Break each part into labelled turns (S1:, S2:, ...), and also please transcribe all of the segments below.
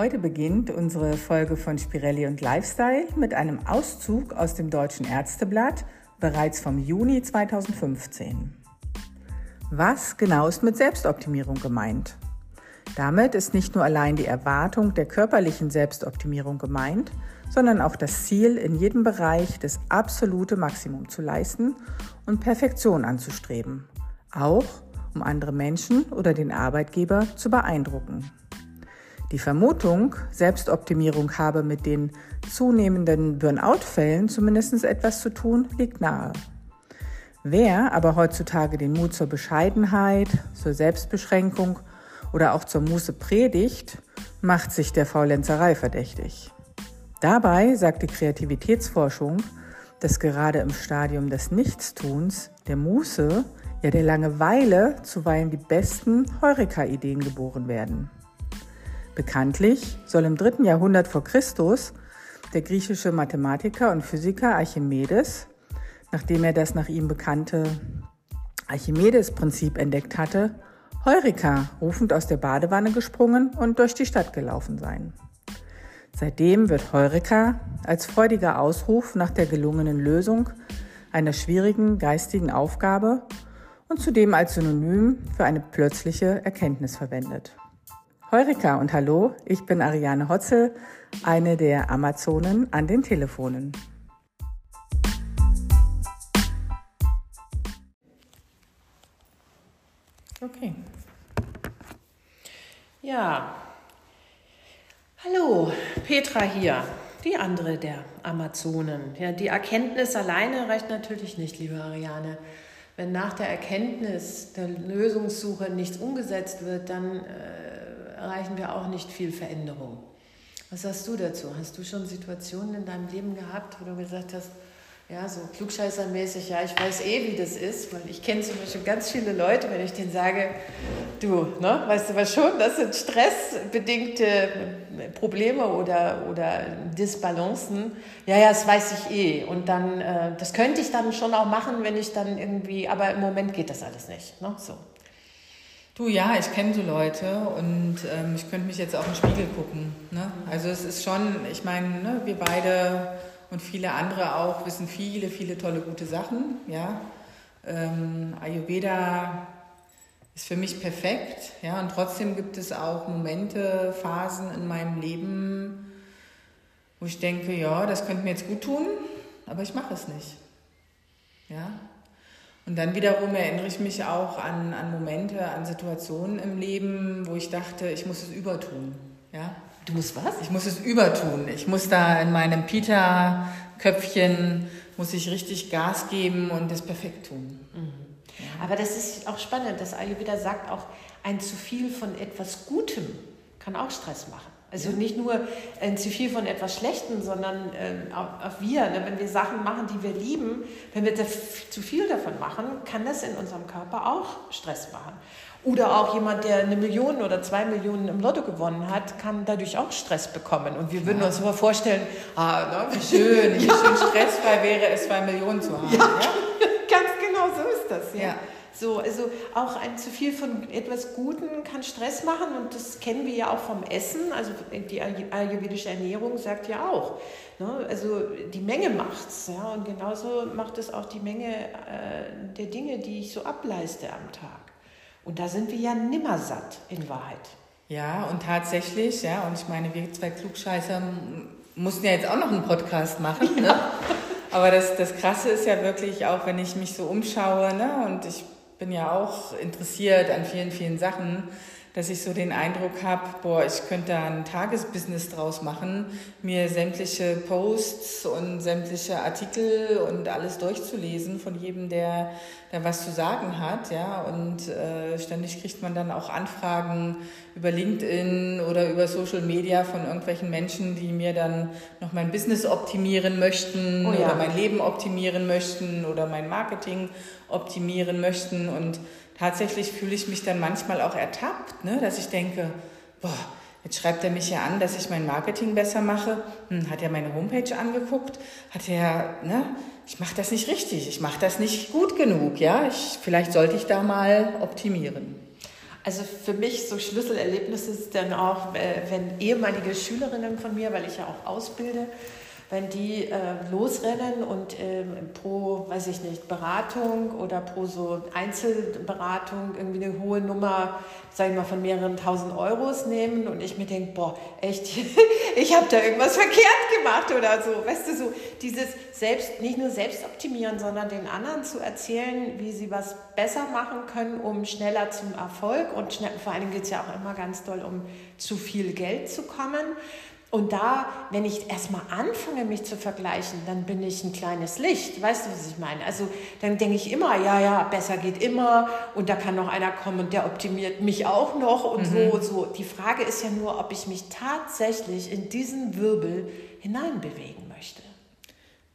S1: Heute beginnt unsere Folge von Spirelli und Lifestyle mit einem Auszug aus dem Deutschen Ärzteblatt, bereits vom Juni 2015. Was genau ist mit Selbstoptimierung gemeint? Damit ist nicht nur allein die Erwartung der körperlichen Selbstoptimierung gemeint, sondern auch das Ziel, in jedem Bereich das absolute Maximum zu leisten und Perfektion anzustreben, auch um andere Menschen oder den Arbeitgeber zu beeindrucken. Die Vermutung, Selbstoptimierung habe mit den zunehmenden Burnout-Fällen zumindest etwas zu tun, liegt nahe. Wer aber heutzutage den Mut zur Bescheidenheit, zur Selbstbeschränkung oder auch zur Muße predigt, macht sich der Faulenzerei verdächtig. Dabei sagt die Kreativitätsforschung, dass gerade im Stadium des Nichtstuns, der Muße, ja der Langeweile zuweilen die besten Heureka-Ideen geboren werden. Bekanntlich soll im dritten Jahrhundert vor Christus der griechische Mathematiker und Physiker Archimedes, nachdem er das nach ihm bekannte Archimedes-Prinzip entdeckt hatte, Heureka rufend aus der Badewanne gesprungen und durch die Stadt gelaufen sein. Seitdem wird Heureka als freudiger Ausruf nach der gelungenen Lösung einer schwierigen geistigen Aufgabe und zudem als Synonym für eine plötzliche Erkenntnis verwendet. Heureka und hallo, ich bin Ariane Hotzel, eine der Amazonen an den Telefonen.
S2: Okay. Ja. Hallo, Petra hier, die andere der Amazonen. Ja, die Erkenntnis alleine reicht natürlich nicht, liebe Ariane. Wenn nach der Erkenntnis der Lösungssuche nichts umgesetzt wird, dann äh, erreichen wir auch nicht viel Veränderung. Was sagst du dazu? Hast du schon Situationen in deinem Leben gehabt, wo du gesagt hast, ja, so klugscheißermäßig, ja, ich weiß eh, wie das ist, weil ich kenne zum Beispiel ganz viele Leute, wenn ich denen sage, du, ne, weißt du was schon, das sind stressbedingte Probleme oder, oder Disbalancen. Ja, ja, das weiß ich eh. Und dann, äh, das könnte ich dann schon auch machen, wenn ich dann irgendwie, aber im Moment geht das alles nicht. Ne? So.
S1: Du, ja, ich kenne so Leute und ähm, ich könnte mich jetzt auch im Spiegel gucken. Ne? Also es ist schon, ich meine, ne, wir beide und viele andere auch wissen viele, viele tolle, gute Sachen. Ja? Ähm, Ayurveda ist für mich perfekt. Ja? Und trotzdem gibt es auch Momente, Phasen in meinem Leben, wo ich denke, ja, das könnte mir jetzt gut tun, aber ich mache es nicht. Ja? Und dann wiederum erinnere ich mich auch an, an Momente, an Situationen im Leben, wo ich dachte, ich muss es übertun. Ja?
S2: Du musst was?
S1: Ich muss es übertun. Ich muss da in meinem Peter-Köpfchen, muss ich richtig Gas geben und das perfekt tun. Mhm.
S2: Aber das ist auch spannend, dass Ayurveda sagt auch, ein zu viel von etwas Gutem kann auch Stress machen. Also nicht nur ein zu viel von etwas Schlechtem, sondern äh, auch, auch, wir, ne? wenn wir Sachen machen, die wir lieben, wenn wir zu viel davon machen, kann das in unserem Körper auch Stress machen. Oder auch jemand, der eine Million oder zwei Millionen im Lotto gewonnen hat, kann dadurch auch Stress bekommen. Und wir würden ja. uns immer vorstellen, ah, ne, wie schön, wie ja. schön stressfrei wäre es, zwei Millionen zu haben. Ja, ganz genau so ist das. ja. So, also auch ein zu viel von etwas Guten kann Stress machen und das kennen wir ja auch vom Essen. Also die ayurvedische Ernährung sagt ja auch, ne, also die Menge macht's. Ja, und genauso macht es auch die Menge äh, der Dinge, die ich so ableiste am Tag. Und da sind wir ja nimmer satt in Wahrheit.
S1: Ja, und tatsächlich, ja, und ich meine, wir zwei Klugscheißer mussten ja jetzt auch noch einen Podcast machen. Ne? Ja. Ne? Aber das, das Krasse ist ja wirklich auch, wenn ich mich so umschaue, ne, und ich bin ja auch interessiert an vielen, vielen Sachen, dass ich so den Eindruck habe, boah, ich könnte da ein Tagesbusiness draus machen, mir sämtliche Posts und sämtliche Artikel und alles durchzulesen von jedem, der, der was zu sagen hat, ja. Und äh, ständig kriegt man dann auch Anfragen über LinkedIn oder über Social Media von irgendwelchen Menschen, die mir dann noch mein Business optimieren möchten oh ja. oder mein Leben optimieren möchten oder mein Marketing optimieren möchten und tatsächlich fühle ich mich dann manchmal auch ertappt, ne? dass ich denke, boah, jetzt schreibt er mich ja an, dass ich mein Marketing besser mache. Hm, hat er meine Homepage angeguckt? Hat er, ne? Ich mache das nicht richtig, ich mache das nicht gut genug, ja? Ich, vielleicht sollte ich da mal optimieren.
S2: Also für mich so Schlüsselerlebnis ist dann auch, äh, wenn ehemalige Schülerinnen von mir, weil ich ja auch ausbilde, wenn die äh, losrennen und äh, pro, weiß ich nicht, Beratung oder pro so Einzelberatung irgendwie eine hohe Nummer, sage ich mal, von mehreren tausend Euros nehmen und ich mir denke, boah, echt, ich habe da irgendwas verkehrt gemacht oder so. Weißt du, so dieses selbst, nicht nur selbst optimieren, sondern den anderen zu erzählen, wie sie was besser machen können, um schneller zum Erfolg und schnell, vor allem geht es ja auch immer ganz doll um zu viel Geld zu kommen. Und da, wenn ich erstmal anfange, mich zu vergleichen, dann bin ich ein kleines Licht. Weißt du, was ich meine? Also dann denke ich immer, ja, ja, besser geht immer und da kann noch einer kommen und der optimiert mich auch noch und mhm. so, so. Die Frage ist ja nur, ob ich mich tatsächlich in diesen Wirbel hineinbewegen möchte.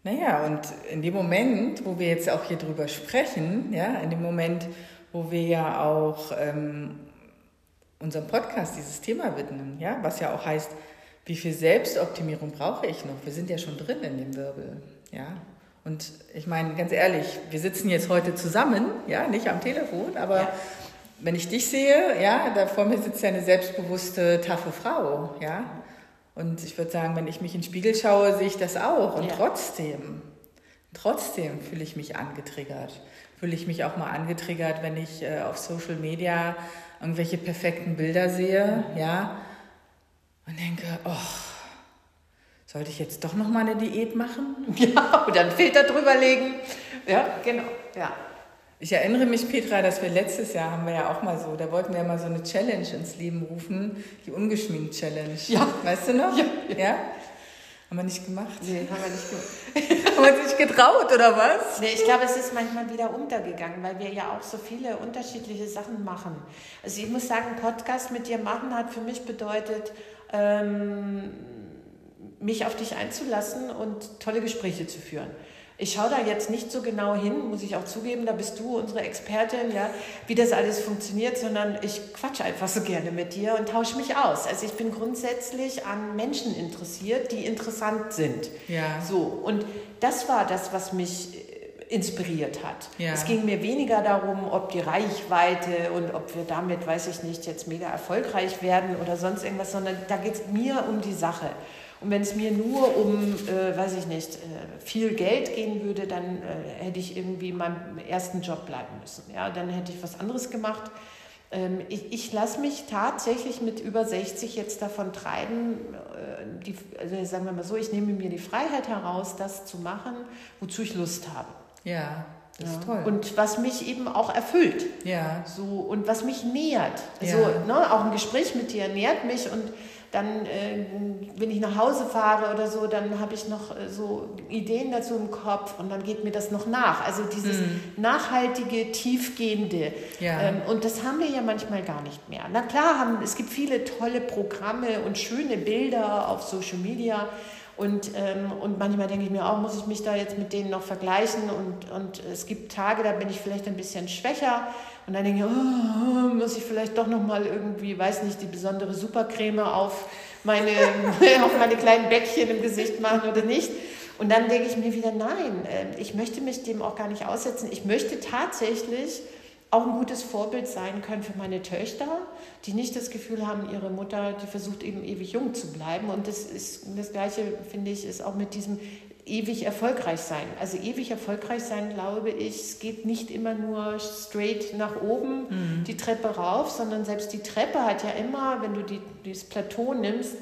S1: Naja, und in dem Moment, wo wir jetzt auch hier drüber sprechen, ja, in dem Moment, wo wir ja auch ähm, unserem Podcast dieses Thema widmen, ja, was ja auch heißt, wie viel Selbstoptimierung brauche ich noch? Wir sind ja schon drin in dem Wirbel, ja. Und ich meine, ganz ehrlich, wir sitzen jetzt heute zusammen, ja, nicht am Telefon, aber ja. wenn ich dich sehe, ja, da vor mir sitzt ja eine selbstbewusste, taffe Frau, ja. Und ich würde sagen, wenn ich mich in den Spiegel schaue, sehe ich das auch. Und ja. trotzdem, trotzdem fühle ich mich angetriggert. Fühle ich mich auch mal angetriggert, wenn ich äh, auf Social Media irgendwelche perfekten Bilder sehe, ja und denke, oh, sollte ich jetzt doch noch mal eine Diät machen?
S2: Ja, und dann Filter drüber legen. Ja, genau, ja.
S1: Ich erinnere mich, Petra, dass wir letztes Jahr haben wir ja auch mal so, da wollten wir ja mal so eine Challenge ins Leben rufen, die Ungeschminkt-Challenge.
S2: Ja.
S1: Weißt du noch?
S2: Ja.
S1: ja? Haben wir nicht gemacht?
S2: Nee, haben wir nicht gemacht.
S1: haben wir uns nicht getraut, oder was?
S2: Nee, ich glaube, es ist manchmal wieder untergegangen, weil wir ja auch so viele unterschiedliche Sachen machen. Also ich muss sagen, Podcast mit dir machen hat für mich bedeutet, ähm, mich auf dich einzulassen und tolle Gespräche zu führen. Ich schaue da jetzt nicht so genau hin, muss ich auch zugeben, da bist du unsere Expertin, ja, wie das alles funktioniert, sondern ich quatsche einfach so gerne mit dir und tausche mich aus. Also ich bin grundsätzlich an Menschen interessiert, die interessant sind.
S1: Ja.
S2: So, und das war das, was mich inspiriert hat.
S1: Ja.
S2: Es ging mir weniger darum, ob die Reichweite und ob wir damit, weiß ich nicht, jetzt mega erfolgreich werden oder sonst irgendwas, sondern da geht es mir um die Sache. Und wenn es mir nur um, äh, weiß ich nicht, äh, viel Geld gehen würde, dann äh, hätte ich irgendwie in meinem ersten Job bleiben müssen. Ja, dann hätte ich was anderes gemacht. Ähm, ich, ich lasse mich tatsächlich mit über 60 jetzt davon treiben, äh, die, also sagen wir mal so, ich nehme mir die Freiheit heraus, das zu machen, wozu ich Lust habe.
S1: Ja, das ja. ist toll.
S2: Und was mich eben auch erfüllt.
S1: Ja.
S2: So, und was mich nährt. Also, ja. ne, auch ein Gespräch mit dir nährt mich und dann, äh, wenn ich nach Hause fahre oder so, dann habe ich noch äh, so Ideen dazu im Kopf und dann geht mir das noch nach. Also dieses mhm. nachhaltige, tiefgehende.
S1: Ja.
S2: Ähm, und das haben wir ja manchmal gar nicht mehr. Na klar, haben, es gibt viele tolle Programme und schöne Bilder auf Social Media. Und, ähm, und manchmal denke ich mir auch, muss ich mich da jetzt mit denen noch vergleichen? Und, und es gibt Tage, da bin ich vielleicht ein bisschen schwächer. Und dann denke ich, oh, muss ich vielleicht doch nochmal irgendwie, weiß nicht, die besondere Supercreme auf meine, auf meine kleinen Bäckchen im Gesicht machen oder nicht. Und dann denke ich mir wieder, nein, äh, ich möchte mich dem auch gar nicht aussetzen. Ich möchte tatsächlich auch ein gutes Vorbild sein können für meine Töchter, die nicht das Gefühl haben, ihre Mutter, die versucht eben ewig jung zu bleiben. Und das ist das Gleiche, finde ich, ist auch mit diesem ewig erfolgreich sein. Also ewig erfolgreich sein, glaube ich, es geht nicht immer nur straight nach oben mhm. die Treppe rauf, sondern selbst die Treppe hat ja immer, wenn du die, dieses Plateau nimmst,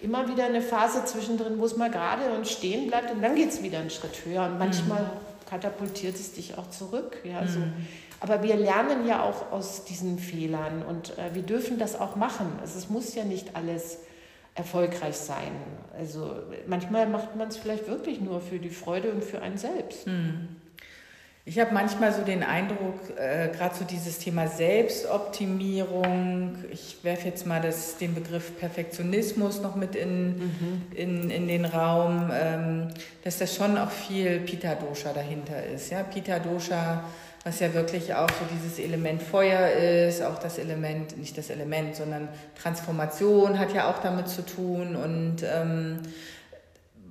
S2: immer wieder eine Phase zwischendrin, wo es mal gerade und stehen bleibt und dann geht es wieder einen Schritt höher. Und manchmal mhm. Katapultiert es dich auch zurück. Ja, so. Mhm. Aber wir lernen ja auch aus diesen Fehlern und äh, wir dürfen das auch machen. Also es muss ja nicht alles erfolgreich sein. Also manchmal macht man es vielleicht wirklich nur für die Freude und für einen selbst.
S1: Hm. Ich habe manchmal so den Eindruck, äh, gerade so dieses Thema Selbstoptimierung, ich werfe jetzt mal das, den Begriff Perfektionismus noch mit in, mhm. in, in den Raum, ähm, dass da schon auch viel Pita-Dosha dahinter ist. Ja? Pita-Dosha was ja wirklich auch so dieses Element Feuer ist, auch das Element, nicht das Element, sondern Transformation hat ja auch damit zu tun und ähm,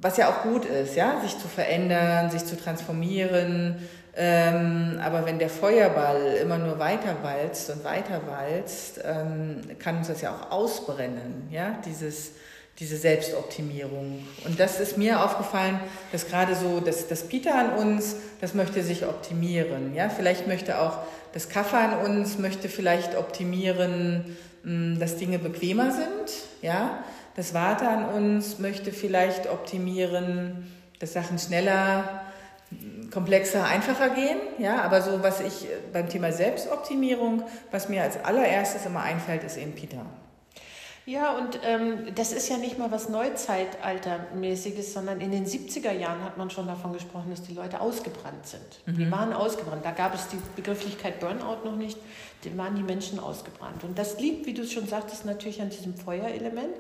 S1: was ja auch gut ist, ja, sich zu verändern, sich zu transformieren, Ähm, aber wenn der Feuerball immer nur weiter walzt und weiter walzt, ähm, kann uns das ja auch ausbrennen, ja, dieses, diese Selbstoptimierung. Und das ist mir aufgefallen, dass gerade so das, das Peter an uns, das möchte sich optimieren, ja, vielleicht möchte auch das Kaffee an uns, möchte vielleicht optimieren, mh, dass Dinge bequemer sind, ja, das Warte an uns möchte vielleicht optimieren, dass Sachen schneller komplexer, einfacher gehen. Ja, aber so, was ich beim Thema Selbstoptimierung, was mir als allererstes immer einfällt, ist eben Peter.
S2: Ja, und ähm, das ist ja nicht mal was Neuzeitaltermäßiges, sondern in den 70er Jahren hat man schon davon gesprochen, dass die Leute ausgebrannt sind. Mhm. Die waren ausgebrannt. Da gab es die Begrifflichkeit Burnout noch nicht. Da waren die Menschen ausgebrannt. Und das liegt, wie du es schon sagtest, natürlich an diesem Feuerelement.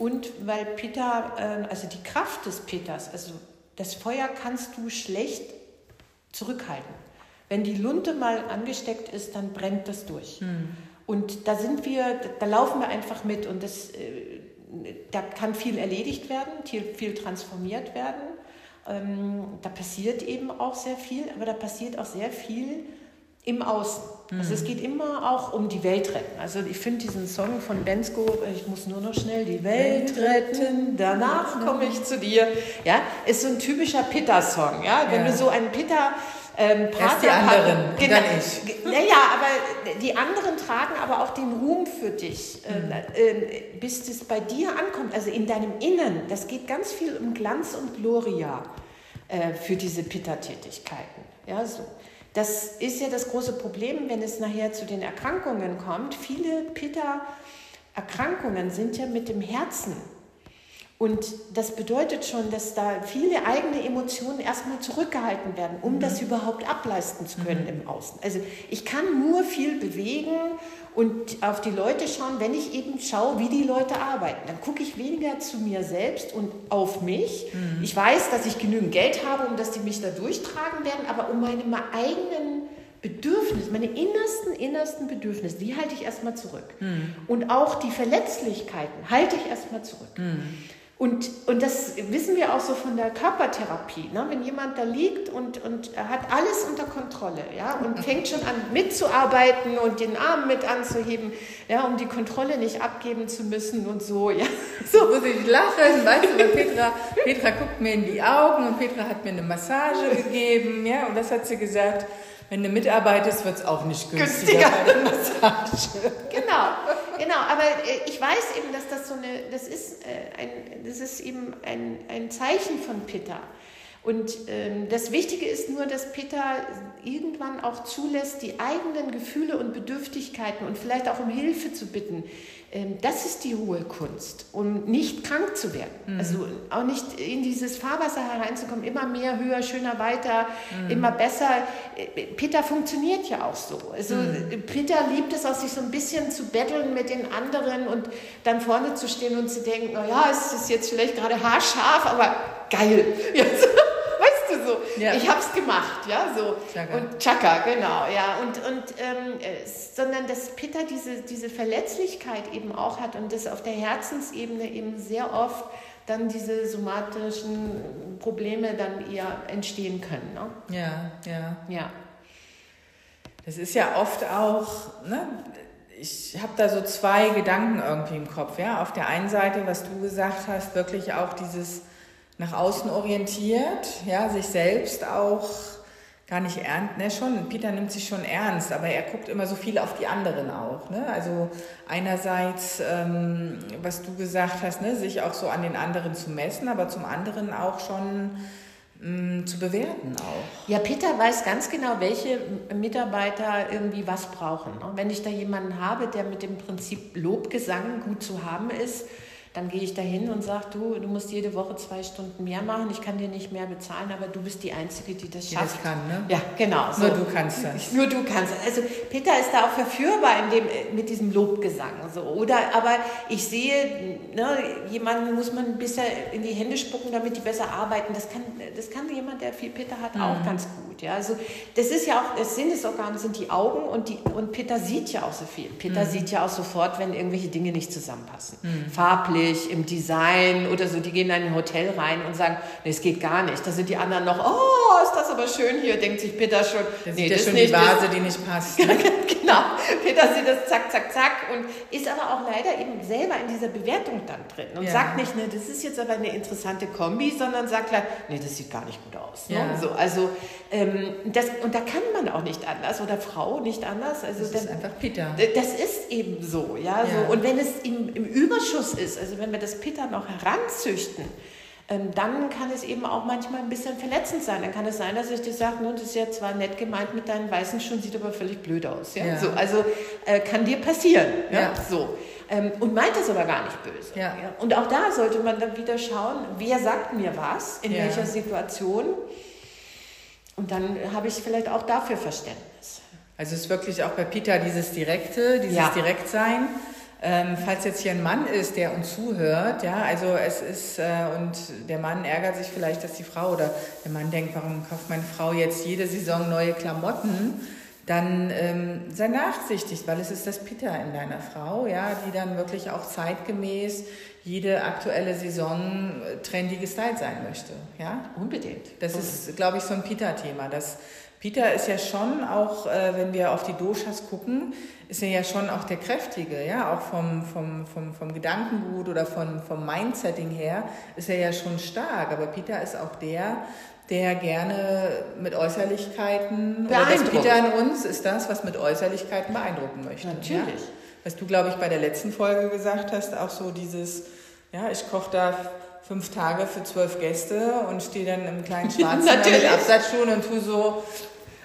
S2: Und weil Peter, äh, also die Kraft des Peters, also das Feuer kannst du schlecht zurückhalten. Wenn die Lunte mal angesteckt ist, dann brennt das durch. Hm. Und da sind wir, da laufen wir einfach mit und das, äh, da kann viel erledigt werden, viel transformiert werden. Ähm, da passiert eben auch sehr viel, aber da passiert auch sehr viel im Außen. Also es mhm. geht immer auch um die Welt retten. Also ich finde diesen Song von Bensko, ich muss nur noch schnell die Welt retten, danach komme ich zu dir. Ja, ist so ein typischer Pitta-Song. Ja, wenn ja. du so einen Pitta ähm,
S1: Erst die anderen,
S2: genau, dann ich. Naja, aber die anderen tragen aber auch den Ruhm für dich, äh, mhm. äh, bis es bei dir ankommt, also in deinem Innen. Das geht ganz viel um Glanz und Gloria äh, für diese Pitta-Tätigkeiten. Ja, so. Das ist ja das große Problem, wenn es nachher zu den Erkrankungen kommt. Viele Pitta-Erkrankungen sind ja mit dem Herzen. Und das bedeutet schon, dass da viele eigene Emotionen erstmal zurückgehalten werden, um mhm. das überhaupt ableisten zu können mhm. im Außen. Also ich kann nur viel bewegen und auf die Leute schauen, wenn ich eben schaue, wie die Leute arbeiten. Dann gucke ich weniger zu mir selbst und auf mich. Mhm. Ich weiß, dass ich genügend Geld habe, um dass die mich da durchtragen werden, aber um meine eigenen Bedürfnisse, meine innersten, innersten Bedürfnisse, die halte ich erstmal zurück. Mhm. Und auch die Verletzlichkeiten halte ich erstmal zurück. Und, und das wissen wir auch so von der Körpertherapie. Ne? Wenn jemand da liegt und, und hat alles unter Kontrolle ja? und fängt schon an mitzuarbeiten und den Arm mit anzuheben, ja? um die Kontrolle nicht abgeben zu müssen und so. Ja?
S1: So muss ich lachen, weißt du, weil Petra, Petra guckt mir in die Augen und Petra hat mir eine Massage gegeben. Ja? Und das hat sie gesagt, wenn du mitarbeitest, wird es auch nicht günstiger. günstiger.
S2: Massage. Genau, genau. Aber äh, ich weiß eben, dass das so eine, das ist, äh, ein, das ist eben ein, ein Zeichen von Pitta. Und ähm, das Wichtige ist nur, dass Peter irgendwann auch zulässt, die eigenen Gefühle und Bedürftigkeiten und vielleicht auch um Hilfe zu bitten. Ähm, das ist die hohe Kunst, um nicht krank zu werden. Mhm. Also auch nicht in dieses Fahrwasser hereinzukommen, immer mehr, höher, schöner, weiter, mhm. immer besser. Äh, Peter funktioniert ja auch so. Also mhm. Peter liebt es auch, sich so ein bisschen zu betteln mit den anderen und dann vorne zu stehen und zu denken, naja, es ist jetzt vielleicht gerade haarscharf, aber geil. Jetzt so. Ja. Ich habe es gemacht, ja, so. Chaka. Und Chaka, genau, ja. Und, und ähm, äh, sondern dass Peter diese, diese Verletzlichkeit eben auch hat und das auf der Herzensebene eben sehr oft dann diese somatischen Probleme dann eher entstehen können. Ne?
S1: Ja, ja. Ja. Das ist ja oft auch, ne, ich habe da so zwei Gedanken irgendwie im Kopf. Ja? Auf der einen Seite, was du gesagt hast, wirklich auch dieses nach außen orientiert, ja, sich selbst auch gar nicht ernst, ne, schon, Peter nimmt sich schon ernst, aber er guckt immer so viel auf die anderen auch, ne, also einerseits, ähm, was du gesagt hast, ne, sich auch so an den anderen zu messen, aber zum anderen auch schon mh, mm, zu bewerten auch.
S2: Ja, Peter weiß ganz genau, welche Mitarbeiter irgendwie was brauchen. Ne? Wenn ich da jemanden habe, der mit dem Prinzip Lobgesang gut zu haben ist, dann gehe ich dahin und sage, du, du musst jede Woche zwei Stunden mehr machen, ich kann dir nicht mehr bezahlen, aber du bist die Einzige, die das schafft.
S1: Die das kann, ne?
S2: Ja, genau.
S1: So. Nur du kannst das.
S2: Nur du kannst das. Also Peter ist da auch verführbar in dem, mit diesem Lobgesang. So. Oder, aber ich sehe, ne, jemanden muss man ein bisschen in die Hände spucken, damit die besser arbeiten. Das kann, das kann jemand, der viel Peter hat, mhm. auch ganz gut. Ja? Also das ist ja auch, das Sinnesorgan sind die Augen und, die, und Peter sieht ja auch so viel. Peter mhm. sieht ja auch sofort, wenn irgendwelche Dinge nicht zusammenpassen. Mhm. Farblich farblich, im Design oder so. Die gehen dann in ein Hotel rein und sagen, nee, es geht gar nicht. Da sind die anderen noch, oh, ist das aber schön hier, denkt sich Peter schon.
S1: Das nee, das ist schon nicht, die Vase, die nicht passt.
S2: Ne? genau. Peter sieht das zack, zack, zack und ist aber auch leider eben selber in dieser Bewertung dann drin und ja. sagt nicht, ne, das ist jetzt aber eine interessante Kombi, sondern sagt gleich, nee, das sieht gar nicht gut aus. Ne? Ja. So, also ähm, das, und da kann man auch nicht anders oder Frau nicht anders. Also
S1: das, das ist einfach Peter.
S2: Das ist eben so, ja. ja. So. Und wenn es im, im Überschuss ist, also wenn wir das Peter noch heranzüchten, ähm, dann kann es eben auch manchmal ein bisschen verletzend sein. Dann kann es sein, dass ich dir sage, das ist ja zwar nett gemeint mit deinen weißen Schuhen, sieht aber völlig blöd aus. Ja? ja. So, also äh, kann dir passieren. Ja? ja. So. Ähm, und meint es aber gar nicht böse. Ja. ja. Und auch da sollte man dann wieder schauen, wer sagt mir was, in welcher Situation. Und dann habe ich vielleicht auch dafür Verständnis.
S1: Also es ist wirklich auch bei Peter dieses Direkte, dieses Direktsein. Ähm, falls jetzt hier ein Mann ist, der uns zuhört, ja, also es ist, äh, und der Mann ärgert sich vielleicht, dass die Frau oder der Mann denkt, warum kauft meine Frau jetzt jede Saison neue Klamotten? Dann ähm, sei nachsichtig, weil es ist das Peter in deiner Frau, ja, die dann wirklich auch zeitgemäß jede aktuelle Saison äh, trendy gestylt sein möchte, ja.
S2: Unbedingt.
S1: Das ist, glaube ich, so ein Peter-Thema. Das Peter ist ja schon auch, äh, wenn wir auf die Doshas gucken, ist er ja schon auch der Kräftige, ja, auch vom, vom, vom, vom Gedankengut oder von, vom Mindsetting her ist er ja schon stark. Aber Peter ist auch der, der gerne mit Äußerlichkeiten, oder das Peter in uns ist das, was mit Äußerlichkeiten beeindrucken möchte.
S2: Natürlich. Ja?
S1: Was du, glaube ich, bei der letzten Folge gesagt hast, auch so dieses, ja, ich koche da fünf Tage für zwölf Gäste und stehe dann im kleinen schwarzen mit Absatzschuhen und tu so,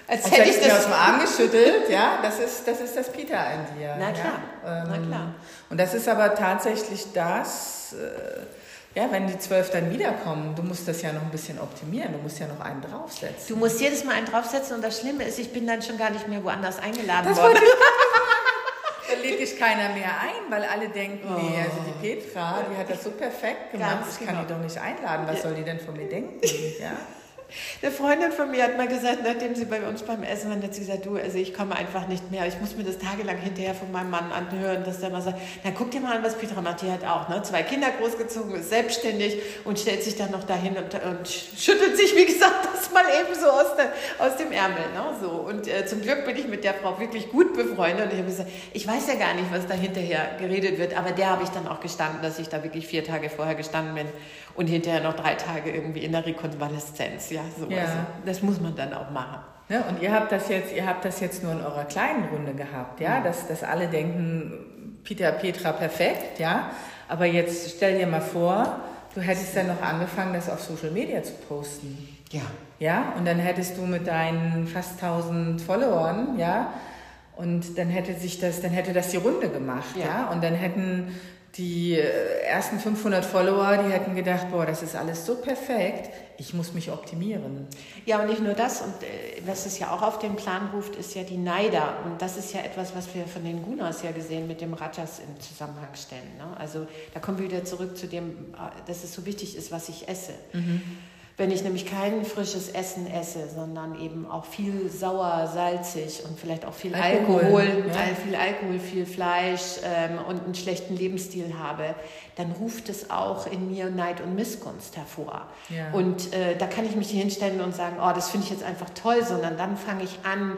S1: als, als hätte ich das aus dem Arm geschüttelt, ja, das ist, das ist das Peter in dir.
S2: Na klar,
S1: ja? ähm, na klar. Und das ist aber tatsächlich das, äh, ja, wenn die zwölf dann wiederkommen, du musst das ja noch ein bisschen optimieren, du musst ja noch einen draufsetzen.
S2: Du musst jedes Mal einen draufsetzen und das Schlimme ist, ich bin dann schon gar nicht mehr woanders eingeladen das worden.
S1: Da lädt dich keiner mehr ein, weil alle denken, oh. nee, also die Petra, die hat das so perfekt gemacht, Ganz ich kann genau. die doch nicht einladen, was soll die denn von mir denken? Ja?
S2: Eine Freundin von mir hat mal gesagt, nachdem sie bei uns beim Essen war, hat sie gesagt, du, also ich komme einfach nicht mehr. Ich muss mir das tagelang hinterher von meinem Mann anhören, dass der mal sagt, na guck dir mal an, was Petra macht. Hat auch ne? zwei Kinder großgezogen, ist selbstständig und stellt sich dann noch dahin und, und schüttelt sich, wie gesagt, das mal eben so aus, der, aus dem Ärmel. Ne? So. Und äh, zum Glück bin ich mit der Frau wirklich gut befreundet. Und ich habe gesagt, ich weiß ja gar nicht, was da hinterher geredet wird, aber der habe ich dann auch gestanden, dass ich da wirklich vier Tage vorher gestanden bin und hinterher noch drei Tage irgendwie in der Rekonvaleszenz. Ja, so. Ja. Also, das muss man dann auch machen.
S1: Ja, und ihr habt das jetzt, ihr habt das jetzt nur in eurer kleinen Runde gehabt, ja, dass, dass alle denken, Peter, Petra, perfekt, ja. Aber jetzt stell dir mal vor, du hättest dann noch angefangen, das auf Social Media zu posten.
S2: Ja.
S1: Ja, und dann hättest du mit deinen fast 1000 Followern, ja, und dann hätte sich das, dann hätte das die Runde gemacht, ja, ja? und dann hätten die äh, ersten 500 Follower, die hätten gedacht, boah, das ist alles so perfekt, ich muss mich optimieren.
S2: Ja, und nicht nur das, und äh, was es ja auch auf den Plan ruft, ist ja die Neider. Und das ist ja etwas, was wir von den Gunas ja gesehen mit dem Rajas im Zusammenhang stellen. Ne? Also da kommen wir wieder zurück zu dem, äh, dass es so wichtig ist, was ich esse. Mhm. Wenn ich nämlich kein frisches Essen esse, sondern eben auch viel sauer, salzig und vielleicht auch viel Alkohol, Alkohol ja. viel Alkohol, viel Fleisch ähm, und einen schlechten Lebensstil habe, dann ruft es auch in mir Neid und Missgunst hervor. Ja. Und äh, da kann ich mich hier hinstellen und sagen, oh, das finde ich jetzt einfach toll, sondern dann fange ich an,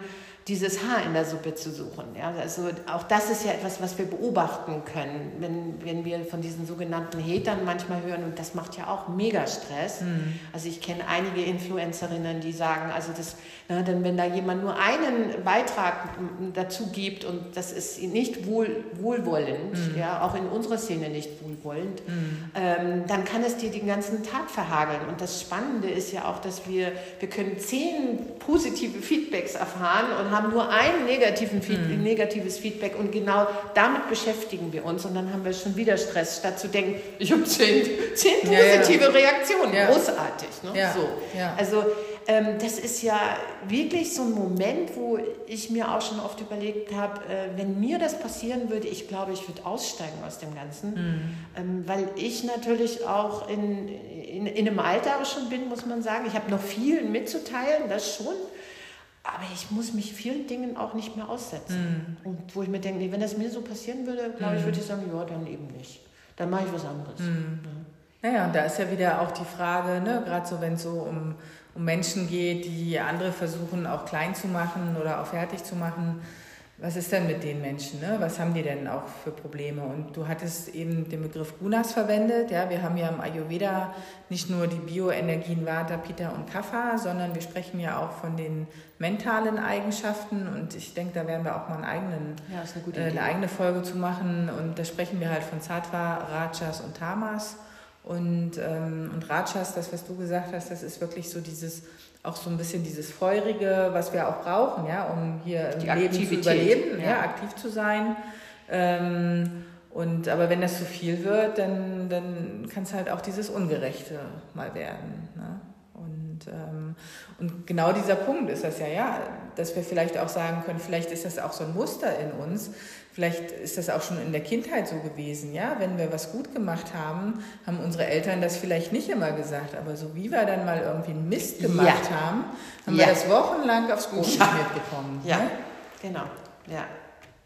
S2: dieses Haar in der Suppe zu suchen. Ja, also auch das ist ja etwas, was wir beobachten können, wenn, wenn wir von diesen sogenannten Hatern manchmal hören und das macht ja auch mega Stress. Mhm. Also ich kenne einige Influencerinnen, die sagen, also das, ne, denn wenn da jemand nur einen Beitrag dazu gibt und das ist nicht wohl, wohlwollend, mhm. ja, auch in unserer Szene nicht wohlwollend, mhm. ähm, dann kann es dir den ganzen Tag verhageln. Und das Spannende ist ja auch, dass wir, wir können zehn positive Feedbacks erfahren und haben haben nur ein negativen Feed mhm. negatives Feedback und genau damit beschäftigen wir uns und dann haben wir schon wieder Stress, statt zu denken, ich habe zehn, zehn positive ja, ja. Reaktionen. Ja. Großartig. Ne? So. Also ähm, das ist ja wirklich so ein Moment, wo ich mir auch schon oft überlegt habe, äh, wenn mir das passieren würde, ich glaube, ich würde aussteigen aus dem Ganzen, mhm. ähm, weil ich natürlich auch in, in, in einem Alter schon bin, muss man sagen. Ich habe noch viel mitzuteilen, das schon. Aber ich muss mich vielen Dingen auch nicht mehr aussetzen. Mm. Und wo ich mir denke, nee, wenn das mir so passieren würde, glaube ich, mm. würde ich sagen, ja, dann eben nicht. dann mache ich was anderes. Mhm.
S1: Ja. Naja, und da ist ja wieder auch die Frage, ne, gerade so, wenn es so um, um Menschen geht, die andere versuchen auch klein zu machen oder auch fertig zu machen, was ist denn mit den Menschen? Ne? Was haben die denn auch für Probleme? Und du hattest eben den Begriff Gunas verwendet. Ja, wir haben ja im Ayurveda nicht nur die Bioenergien Vata, Pitta und Kapha, sondern wir sprechen ja auch von den mentalen Eigenschaften. Und ich denke, da werden wir auch mal einen eigenen, ja, eine, äh, eine, eigene Folge zu machen. Und da sprechen wir halt von Sattva, Rajas und Tamas. Und, ähm, und Rajas, das, was du gesagt hast, das ist wirklich so dieses auch so ein bisschen dieses Feurige, was wir auch brauchen, ja, um hier im Die Leben zu überleben, ja. ja. aktiv zu sein. Ähm, und aber wenn das zu viel wird, dann, dann kann es halt auch dieses Ungerechte mal werden. Ne? Und, ähm, und genau dieser Punkt ist das ja, ja, dass wir vielleicht auch sagen können, vielleicht ist das auch so ein Muster in uns, Vielleicht ist das auch schon in der Kindheit so gewesen, ja. Wenn wir was gut gemacht haben, haben unsere Eltern das vielleicht nicht immer gesagt, aber so wie wir dann mal irgendwie einen Mist gemacht ja. haben, haben ja. wir das wochenlang aufs Brot ja. mitbekommen.
S2: Ja, ne? genau, ja.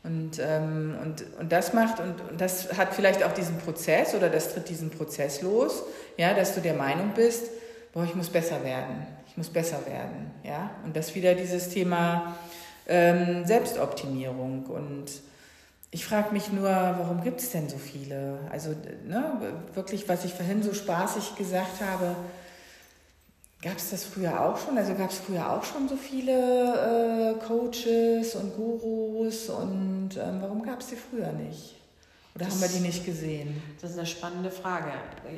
S1: Und, ähm, und, und das macht, und, und das hat vielleicht auch diesen Prozess oder das tritt diesen Prozess los, ja, dass du der Meinung bist, boah, ich muss besser werden, ich muss besser werden, ja. Und das wieder dieses Thema ähm, Selbstoptimierung und ich frage mich nur, warum gibt es denn so viele? Also ne, wirklich, was ich vorhin so spaßig gesagt habe, gab es das früher auch schon? Also gab es früher auch schon so viele äh, Coaches und Gurus und ähm, warum gab es die früher nicht? Oder das, haben wir die nicht gesehen?
S2: Das ist eine spannende Frage.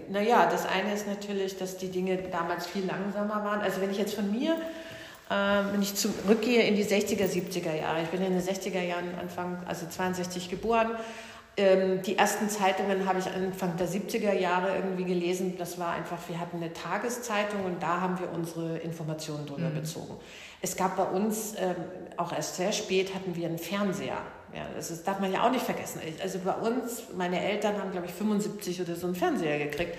S2: Naja, das eine ist natürlich, dass die Dinge damals viel langsamer waren. Also wenn ich jetzt von mir wenn ich zurückgehe in die 60er, 70er Jahre. Ich bin in den 60er Jahren, Anfang, also 62 geboren. Ähm, die ersten Zeitungen habe ich Anfang der 70er Jahre irgendwie gelesen. Das war einfach, wir hatten eine Tageszeitung und da haben wir unsere Informationen drüber mhm. bezogen. Es gab bei uns, ähm, auch erst sehr spät, hatten wir einen Fernseher. Ja, das ist, darf man ja auch nicht vergessen. Also bei uns, meine Eltern haben, glaube ich, 75 oder so einen Fernseher gekriegt.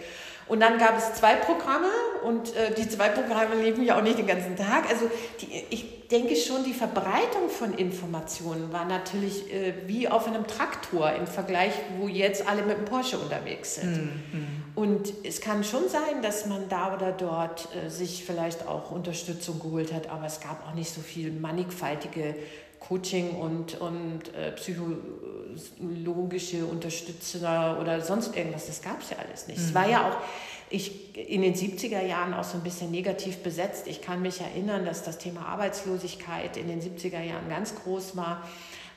S2: Und dann gab es zwei Programme und äh, die zwei Programme liefen ja auch nicht den ganzen Tag. Also die, ich denke schon, die Verbreitung von Informationen war natürlich äh, wie auf einem Traktor im Vergleich, wo jetzt alle mit dem Porsche unterwegs sind. Mhm. Und es kann schon sein, dass man da oder dort äh, sich vielleicht auch Unterstützung geholt hat, aber es gab auch nicht so viel mannigfaltige Coaching und, und äh, psychologische Unterstützer oder sonst irgendwas. Das gab es ja alles nicht. Mhm. Es war ja auch ich, in den 70er Jahren auch so ein bisschen negativ besetzt. Ich kann mich erinnern, dass das Thema Arbeitslosigkeit in den 70er Jahren ganz groß war.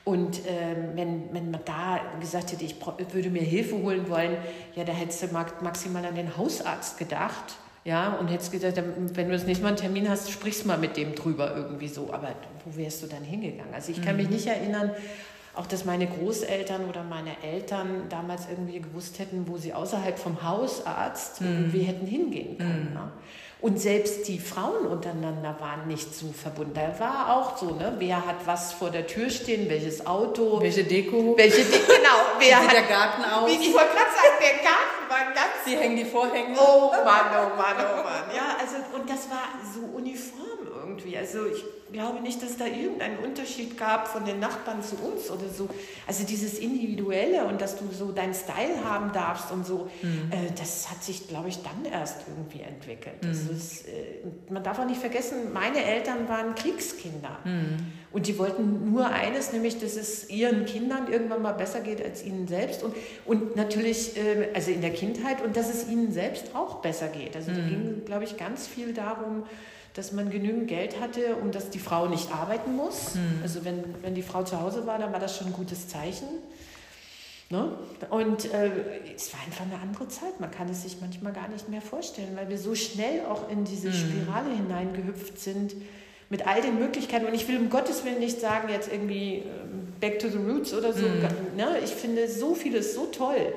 S2: Und ähm, wenn, wenn man da gesagt hätte, ich würde mir Hilfe holen wollen, ja, da hättest du maximal an den Hausarzt gedacht ja, und hättest gesagt, wenn du das nächste Mal einen Termin hast, sprichst mal mit dem drüber irgendwie so. Aber wo wärst du dann hingegangen? Also ich kann mhm. mich nicht erinnern, auch dass meine Großeltern oder meine Eltern damals irgendwie gewusst hätten, wo sie außerhalb vom Hausarzt mhm. irgendwie hätten hingehen können. Mhm. Ne? Und selbst die Frauen untereinander waren nicht so verbunden. Da war auch so, ne? Wer hat was vor der Tür stehen, welches Auto.
S1: Welche Deko.
S2: Welche Deko, genau.
S1: Wer hat, der Garten aus.
S2: Wie, ich wollte gerade sagen, der Garten war ganz...
S1: Sie hängen die Vorhänge.
S2: Oh Mann, oh Mann, oh Mann. Ja, also, und das war so uniform irgendwie. Also ich glaube nicht, dass da irgendeinen Unterschied gab von den Nachbarn zu uns oder so. Also dieses Individuelle und dass du so deinen Style haben darfst und so, mhm. äh, das hat sich, glaube ich, dann erst irgendwie entwickelt. Mhm. Ist, äh, man darf auch nicht vergessen, meine Eltern waren Kriegskinder. Mhm. Und die wollten nur eines, nämlich, dass es ihren Kindern irgendwann mal besser geht als ihnen selbst. Und, und natürlich, äh, also in der Kindheit, und dass es ihnen selbst auch besser geht. Also da mhm. ging, glaube ich, ganz viel darum, dass man genügend Geld hatte und dass die Frau nicht arbeiten muss. Mhm. Also wenn, wenn die Frau zu Hause war, dann war das schon ein gutes Zeichen. Ne? Und äh, es war einfach eine andere Zeit. Man kann es sich manchmal gar nicht mehr vorstellen, weil wir so schnell auch in diese mhm. Spirale hineingehüpft sind mit all den Möglichkeiten. Und ich will um Gottes Willen nicht sagen, jetzt irgendwie ähm, back to the roots oder so. Mhm. Ne? Ich finde so vieles so toll.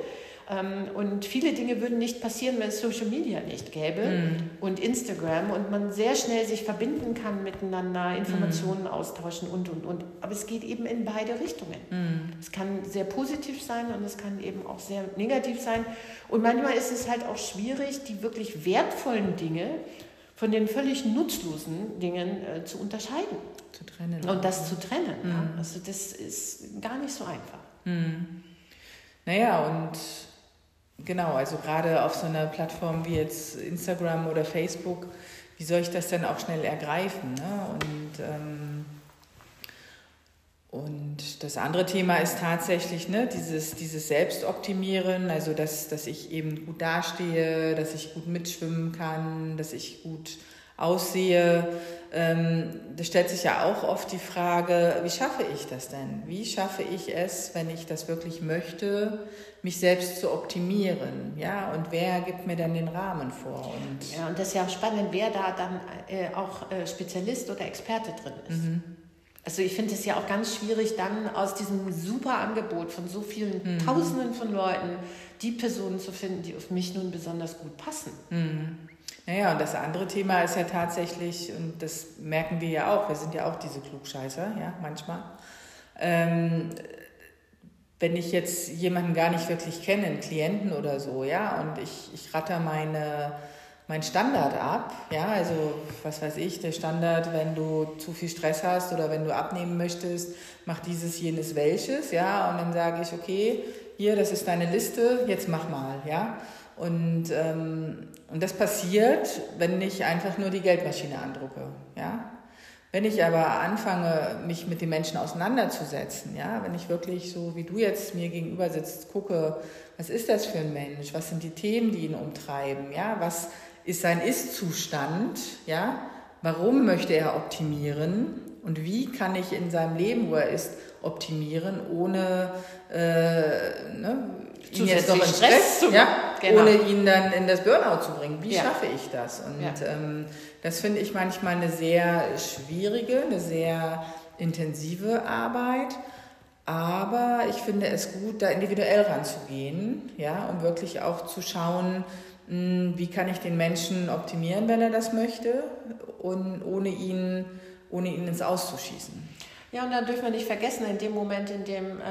S2: Ähm, und viele Dinge würden nicht passieren, wenn es Social Media nicht gäbe mm. und Instagram und man sehr schnell sich verbinden kann miteinander, Informationen mm. austauschen und, und, und. Aber es geht eben in beide Richtungen. Mm. Es kann sehr positiv sein und es kann eben auch sehr negativ sein. Und manchmal ist es halt auch schwierig, die wirklich wertvollen Dinge von den völlig nutzlosen Dingen äh, zu unterscheiden.
S1: Zu trennen.
S2: Und das zu trennen. Ja. Also das ist gar nicht so einfach.
S1: Naja, und genau, also gerade auf so einer Plattform wie jetzt Instagram oder Facebook, wie soll ich das denn auch schnell ergreifen? Ne? Und, ähm, und das andere Thema ist tatsächlich ne, dieses, dieses Selbstoptimieren, also dass, dass ich eben gut dastehe, dass ich gut mitschwimmen kann, dass ich gut aussehe. Ähm, da stellt sich ja auch oft die Frage, wie schaffe ich das denn? Wie schaffe ich es, wenn ich das wirklich möchte, mich selbst zu optimieren? Ja, und wer gibt mir dann den Rahmen vor?
S2: Und ja, und das ist ja auch spannend, wer da dann äh, auch äh, Spezialist oder Experte drin ist. Mhm. Also ich finde es ja auch ganz schwierig, dann aus diesem super Angebot von so vielen mhm. Tausenden von Leuten die Personen zu finden, die auf mich nun besonders gut passen.
S1: Mhm. Naja, und das andere Thema ist ja tatsächlich, und das merken wir ja auch, wir sind ja auch diese Klugscheißer, ja, manchmal. Ähm, wenn ich jetzt jemanden gar nicht wirklich kenne, einen Klienten oder so, ja, und ich, ich ratter meine, mein Standard ab, ja, also was weiß ich, der Standard, wenn du zu viel Stress hast oder wenn du abnehmen möchtest, mach dieses, jenes, welches, ja, und dann sage ich, okay, hier, das ist deine Liste, jetzt mach mal, ja. Und, ähm, und das passiert, wenn ich einfach nur die Geldmaschine andrucke. Ja? Wenn ich aber anfange, mich mit den Menschen auseinanderzusetzen, ja, wenn ich wirklich so wie du jetzt mir gegenüber sitzt, gucke, was ist das für ein Mensch, was sind die Themen, die ihn umtreiben, ja, was ist sein Ist-Zustand, ja, warum möchte er optimieren? Und wie kann ich in seinem Leben, wo er ist, optimieren, ohne äh, ne, jetzt noch in Stress, Stress zu, ja, genau. ohne ihn dann in das Burnout zu bringen. Wie ja. schaffe ich das? Und ja. ähm, das finde ich manchmal eine sehr schwierige, eine sehr intensive Arbeit. Aber ich finde es gut, da individuell ranzugehen, ja, um wirklich auch zu schauen, hm, wie kann ich den Menschen optimieren, wenn er das möchte, und ohne ihn, ohne ihn ins Auszuschießen.
S2: Ja, und da dürfen wir nicht vergessen, in dem Moment, in dem äh,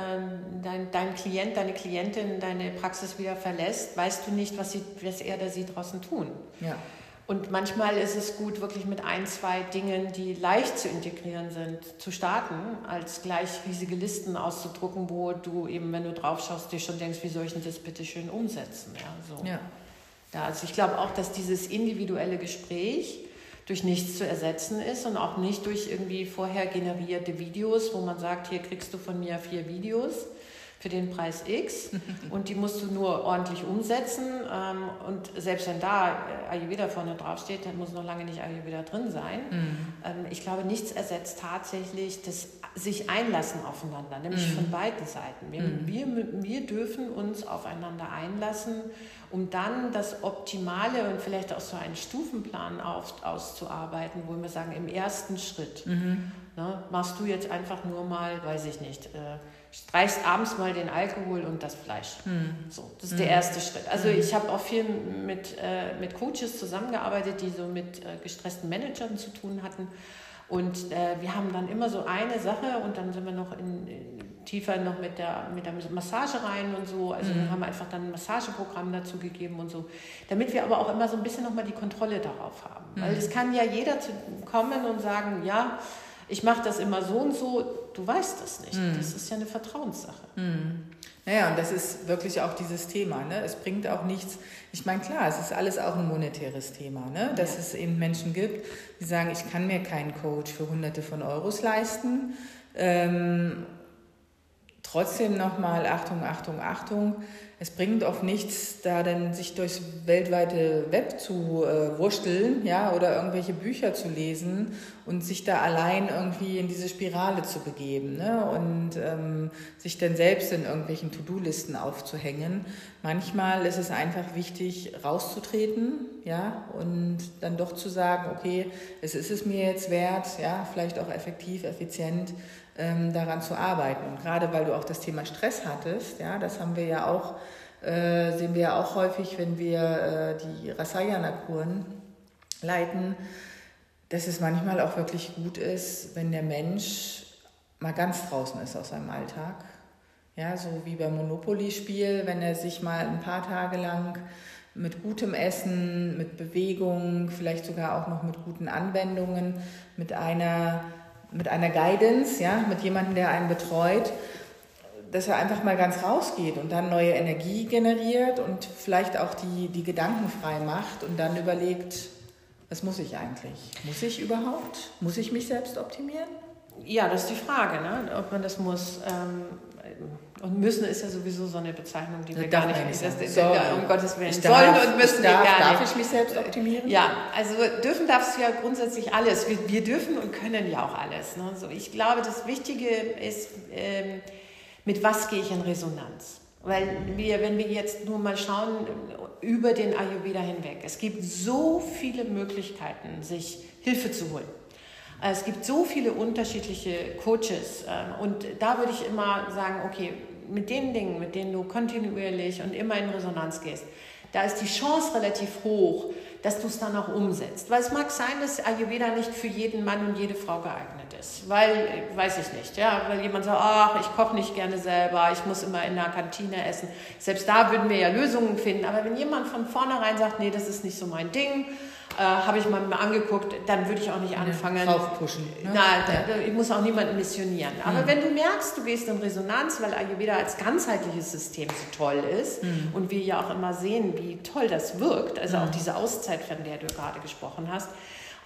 S2: dein, dein Klient, deine Klientin deine Praxis wieder verlässt, weißt du nicht, was, sie, was er oder sie draußen tun.
S1: Ja.
S2: Und manchmal ist es gut, wirklich mit ein, zwei Dingen, die leicht zu integrieren sind, zu starten, als gleich riesige Listen auszudrucken, wo du eben, wenn du drauf schaust, dir schon denkst, wie soll ich denn das bitte schön umsetzen? Ja, so.
S1: ja.
S2: Ja, also ich glaube auch, dass dieses individuelle Gespräch durch nichts zu ersetzen ist und auch nicht durch irgendwie vorher generierte Videos, wo man sagt, hier kriegst du von mir vier Videos für den Preis X und die musst du nur ordentlich umsetzen. Ähm, und selbst wenn da äh, Ayurveda vorne draufsteht, dann muss noch lange nicht Ayurveda drin sein. Mhm. Ähm, ich glaube, nichts ersetzt tatsächlich das sich einlassen aufeinander, nämlich mhm. von beiden Seiten. Wir, mhm. wir, wir dürfen uns aufeinander einlassen, um dann das Optimale und vielleicht auch so einen Stufenplan auf, auszuarbeiten, wo wir sagen, im ersten Schritt mhm. ne, machst du jetzt einfach nur mal, weiß ich nicht, äh, streichst abends mal den Alkohol und das Fleisch. Mhm. So, das ist der erste Schritt. Also mhm. ich habe auch viel mit, äh, mit Coaches zusammengearbeitet, die so mit äh, gestressten Managern zu tun hatten. Und äh, wir haben dann immer so eine Sache und dann sind wir noch in, in, tiefer noch mit der, mit der Massage rein und so. Also mhm. wir haben einfach dann ein Massageprogramm dazu gegeben und so. Damit wir aber auch immer so ein bisschen nochmal die Kontrolle darauf haben. Mhm. Weil es kann ja jeder zu kommen und sagen, ja, ich mache das immer so und so. Du weißt das nicht. Mhm. Das ist ja eine Vertrauenssache.
S1: Mhm. Naja, und das ist wirklich auch dieses Thema. Ne? Es bringt auch nichts. Ich meine, klar, es ist alles auch ein monetäres Thema, ne? dass ja. es eben Menschen gibt, die sagen, ich kann mir keinen Coach für Hunderte von Euros leisten. Ähm, trotzdem nochmal, Achtung, Achtung, Achtung, es bringt oft nichts, da dann sich durchs weltweite Web zu äh, wursteln, ja, oder irgendwelche Bücher zu lesen und sich da allein irgendwie in diese Spirale zu begeben, ne, und ähm, sich dann selbst in irgendwelchen To-Do-Listen aufzuhängen. Manchmal ist es einfach wichtig, rauszutreten, ja, und dann doch zu sagen, okay, es ist es mir jetzt wert, ja, vielleicht auch effektiv, effizient, ähm, daran zu arbeiten. Und gerade weil du auch das Thema Stress hattest, ja, das haben wir ja auch, äh, sehen wir ja auch häufig, wenn wir äh, die Rasayana-Kuren leiten, dass es manchmal auch wirklich gut ist, wenn der Mensch mal ganz draußen ist aus seinem Alltag. Ja, so wie beim Monopoly-Spiel, wenn er sich mal ein paar Tage lang mit gutem Essen, mit Bewegung, vielleicht sogar auch noch mit guten Anwendungen, mit einer mit einer Guidance, ja, mit jemandem, der einen betreut, dass er einfach mal ganz rausgeht und dann neue Energie generiert und vielleicht auch die, die Gedanken frei macht und dann überlegt, was muss ich eigentlich? Muss ich überhaupt? Muss ich mich selbst optimieren?
S2: Ja, das ist die Frage, ne? ob man das muss. Ähm, und müssen ist ja sowieso so eine Bezeichnung, die wir gar nicht, nicht das, das, um Gottes Willen,
S1: ich sollen darf, und müssen darf, wir gar darf nicht. Darf ich mich selbst optimieren?
S2: Ja, also dürfen darfst du ja grundsätzlich alles. Wir, wir dürfen und können ja auch alles. Ne? So, ich glaube, das Wichtige ist, ähm, mit was gehe ich in Resonanz? Weil wir, wenn wir jetzt nur mal schauen über den Ayurveda hinweg, es gibt so viele Möglichkeiten, sich Hilfe zu holen. Es gibt so viele unterschiedliche Coaches ähm, und da würde ich immer sagen, okay, mit den Dingen, mit denen du kontinuierlich und immer in Resonanz gehst, da ist die Chance relativ hoch, dass du es dann auch umsetzt. Weil es mag sein, dass Ayurveda nicht für jeden Mann und jede Frau geeignet ist. Weil, weiß ich nicht, ja, weil jemand sagt, ach, ich koche nicht gerne selber, ich muss immer in der Kantine essen. Selbst da würden wir ja Lösungen finden. Aber wenn jemand von vornherein sagt, nee, das ist nicht so mein Ding, äh, habe ich mal, angeguckt, dann würde ich auch nicht anfangen.
S1: Draufpushen.
S2: Ne? Nein, ja. ich muss auch niemanden missionieren. Aber mhm. wenn du merkst, du gehst in Resonanz, weil Ayurveda als ganzheitliches System so toll ist mhm. und wir ja auch immer sehen, wie toll das wirkt, also mhm. auch diese Auszeit, von der du gerade gesprochen hast,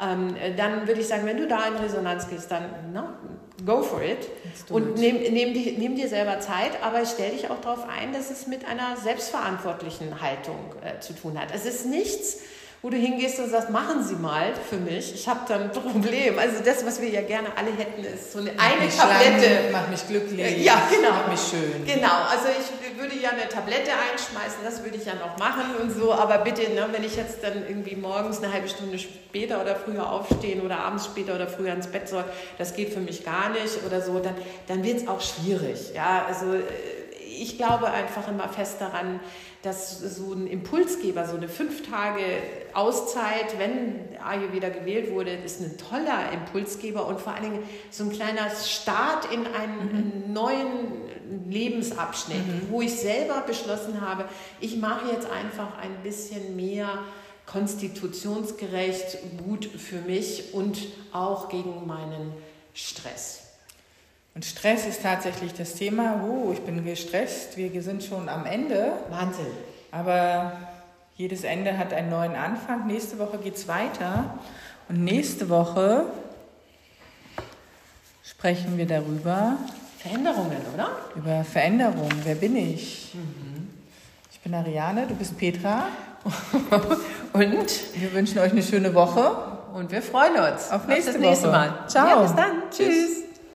S2: ähm, dann würde ich sagen, wenn du da in Resonanz gehst, dann na, go for it und nehm, nehm, nehm, dir selber Zeit, aber stell dich auch darauf ein, dass es mit einer selbstverantwortlichen Haltung äh, zu tun hat. Es ist nichts, wo du hingehst und sagst, machen Sie mal für mich, ich habe da ein Problem. Also das, was wir ja gerne alle hätten, ist so eine, eine Tablette.
S1: Schlank, macht mich glücklich,
S2: ja, genau.
S1: macht mich schön.
S2: Genau, also ich würde ja eine Tablette einschmeißen, das würde ich ja noch machen und so, aber bitte, ne, wenn ich jetzt dann irgendwie morgens eine halbe Stunde später oder früher aufstehen oder abends später oder früher ins Bett soll, das geht für mich gar nicht oder so, dann, dann wird es auch schwierig. Ja, also äh, ich glaube einfach immer fest daran, dass so ein Impulsgeber, so eine fünf Tage Auszeit, wenn Ayurveda gewählt wurde, ist ein toller Impulsgeber und vor allen Dingen so ein kleiner Start in einen mhm. neuen Lebensabschnitt, mhm. wo ich selber beschlossen habe, ich mache jetzt einfach ein bisschen mehr konstitutionsgerecht gut für mich und auch gegen meinen Stress.
S1: Und Stress ist tatsächlich das Thema. Oh, ich bin gestresst, wir sind schon am Ende.
S2: Wahnsinn.
S1: Aber jedes Ende hat einen neuen Anfang. Nächste Woche geht es weiter. Und nächste Woche sprechen wir darüber.
S2: Veränderungen, oder?
S1: Über Veränderungen. Wer bin ich? Mhm. Ich bin Ariane, du bist Petra. Und wir wünschen euch eine schöne Woche.
S2: Und wir freuen uns
S1: auf, nächste das nächste Woche. Mal. Ciao. Ja,
S2: bis dann. Tschüss. Tschüss.